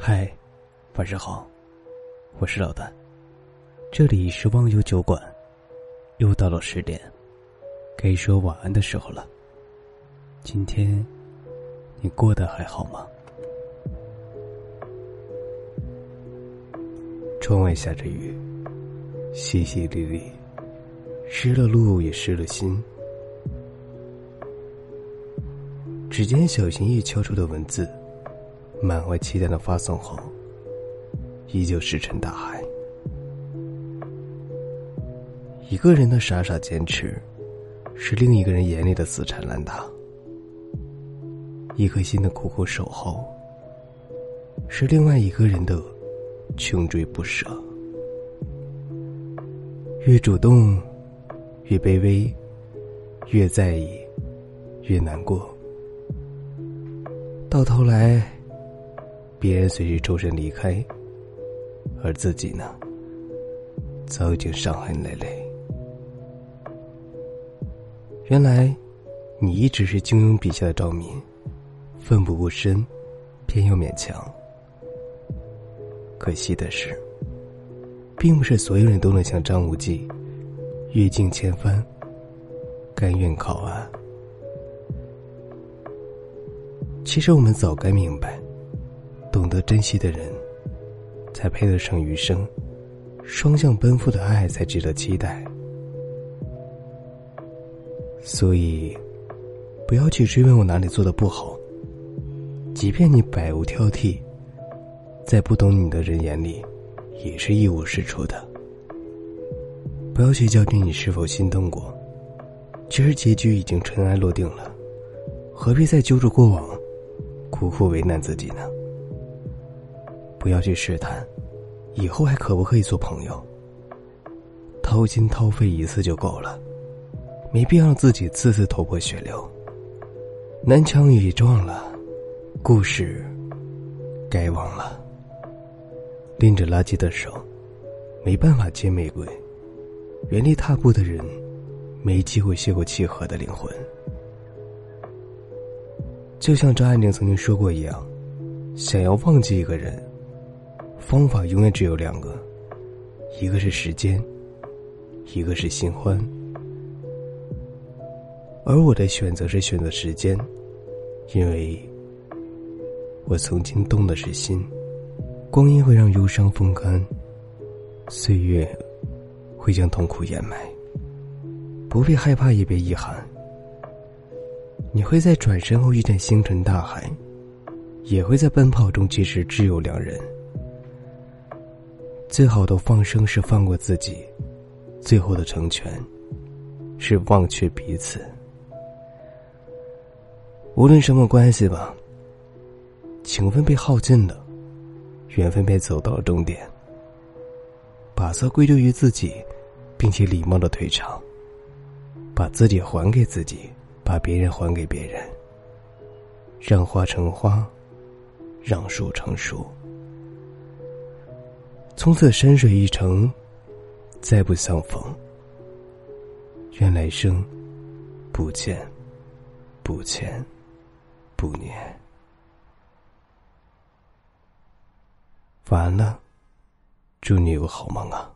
嗨，晚上好，我是老丹，这里是忘忧酒馆，又到了十点，该说晚安的时候了。今天你过得还好吗？窗外下着雨，淅淅沥沥，湿了路也湿了心。指尖小心翼翼敲出的文字。满怀期待的发送后，依旧石沉大海。一个人的傻傻坚持，是另一个人眼里的死缠烂打；一颗心的苦苦守候，是另外一个人的穷追不舍。越主动，越卑微；越在意，越难过。到头来。别人随时抽身离开，而自己呢，早已经伤痕累累。原来，你一直是金庸笔下的赵敏，奋不顾身，偏又勉强。可惜的是，并不是所有人都能像张无忌，阅尽千帆，甘愿靠岸。其实我们早该明白。懂得珍惜的人，才配得上余生；双向奔赴的爱，才值得期待。所以，不要去追问我哪里做的不好。即便你百无挑剔，在不懂你的人眼里，也是一无是处的。不要去较真你是否心动过，其实结局已经尘埃落定了，何必再揪住过往，苦苦为难自己呢？不要去试探，以后还可不可以做朋友？掏心掏肺一次就够了，没必要让自己次次头破血流。南墙已撞了，故事该忘了。拎着垃圾的手，没办法接玫瑰；原地踏步的人，没机会邂逅契合的灵魂。就像张爱玲曾经说过一样，想要忘记一个人。方法永远只有两个，一个是时间，一个是新欢。而我的选择是选择时间，因为我曾经动的是心。光阴会让忧伤风干，岁月会将痛苦掩埋。不必害怕，也别遗憾。你会在转身后遇见星辰大海，也会在奔跑中结识挚友良人。最好的放生是放过自己，最后的成全是忘却彼此。无论什么关系吧，情分被耗尽了，缘分便走到了终点。把错归咎于自己，并且礼貌的退场，把自己还给自己，把别人还给别人，让花成花，让树成树。从此山水一程，再不相逢。愿来生不见、不欠、不念。晚安了，祝你有个好梦啊。